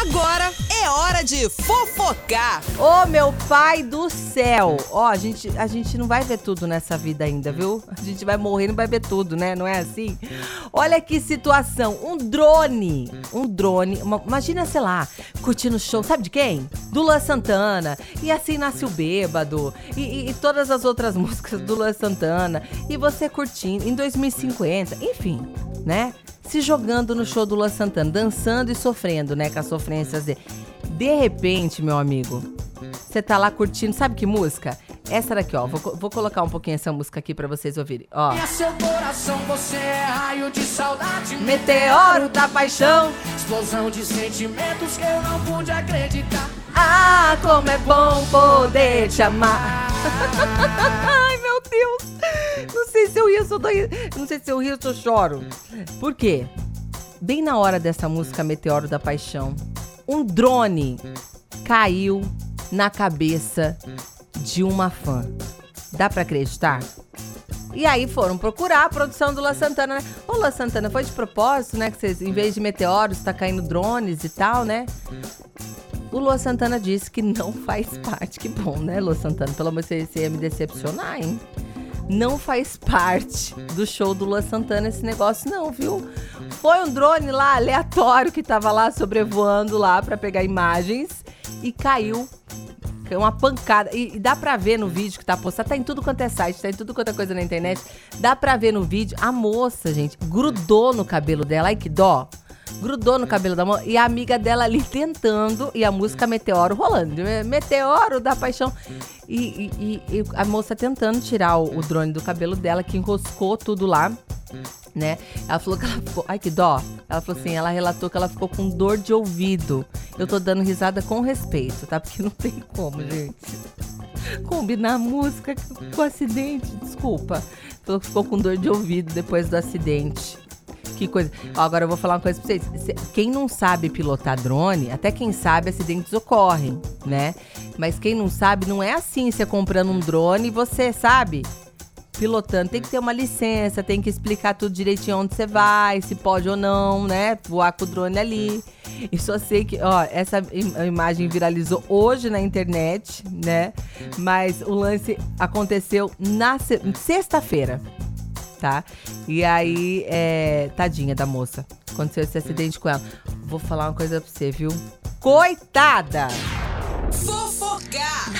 Agora é hora de fofocar. Ô, meu pai do céu! Ó, a gente, a gente não vai ver tudo nessa vida ainda, viu? A gente vai morrer e não vai ver tudo, né? Não é assim? Olha que situação. Um drone. Um drone. uma- imagina, sei lá, curtindo o show. Sabe de quem? Do Luan Santana. E assim nasce o bêbado. E, e- e todas as outras músicas do Luan Santana. E você curtindo. Em 2050. Enfim, né? Se jogando no show do Luan Santana. Dançando e sofrendo, né? Com as sofrências dele. De repente, meu amigo, você tá lá curtindo, sabe que música? Essa daqui, ó. Vou, vou colocar um pouquinho essa música aqui pra vocês ouvirem. Ó. Minha seu coração, você é raio de saudade. Meteoro da paixão. Explosão de sentimentos que eu não pude acreditar. Ah, como é bom poder te amar. sei se eu rio, se eu. Não sei se eu rio, se eu choro. Por quê? Bem na hora dessa música Meteoro da Paixão, um drone caiu na cabeça de uma fã. Dá pra acreditar? E aí foram procurar a produção do La Santana, né? Ô, La Santana, foi de propósito, né? Que vocês, em vez de meteoros, tá caindo drones e tal, né? O Lua Santana disse que não faz parte. Que bom, né, Lua Santana? Pelo menos você, você ia me decepcionar, hein? Não faz parte do show do Lua Santana esse negócio, não, viu? Foi um drone lá aleatório que tava lá sobrevoando lá pra pegar imagens e caiu. Caiu uma pancada. E, e dá pra ver no vídeo que tá postado. Tá em tudo quanto é site, tá em tudo quanto é coisa na internet. Dá pra ver no vídeo. A moça, gente, grudou no cabelo dela. Ai, que dó grudou no cabelo da mão e a amiga dela ali tentando e a música Meteoro rolando. Meteoro da paixão. E, e- e- e a moça tentando tirar o, o drone do cabelo dela, que enroscou tudo lá. Né? Ela falou que ela ficou. Ai, que dó. Ela falou assim: ela relatou que ela ficou com dor de ouvido. Eu tô dando risada com respeito, tá? Porque não tem como, gente. Combinar música com acidente, desculpa. Falou que ficou com dor de ouvido depois do acidente. Que coisa. Ó, agora eu vou falar uma coisa pra vocês. Cê- Quem não sabe pilotar drone, até quem sabe, acidentes ocorrem, né? Mas quem não sabe, não é assim você comprando um drone e você, sabe? Pilotando, tem que ter uma licença, tem que explicar tudo direitinho onde você vai, se pode ou não, né? Voar com o drone ali. E só sei que, ó, essa im- imagem viralizou hoje na internet, né? Mas o lance aconteceu na se- sexta-feira tá? E aí, é, tadinha da moça. Aconteceu esse acidente com ela. Vou falar uma coisa pra você, viu? Coitada! Fofocar.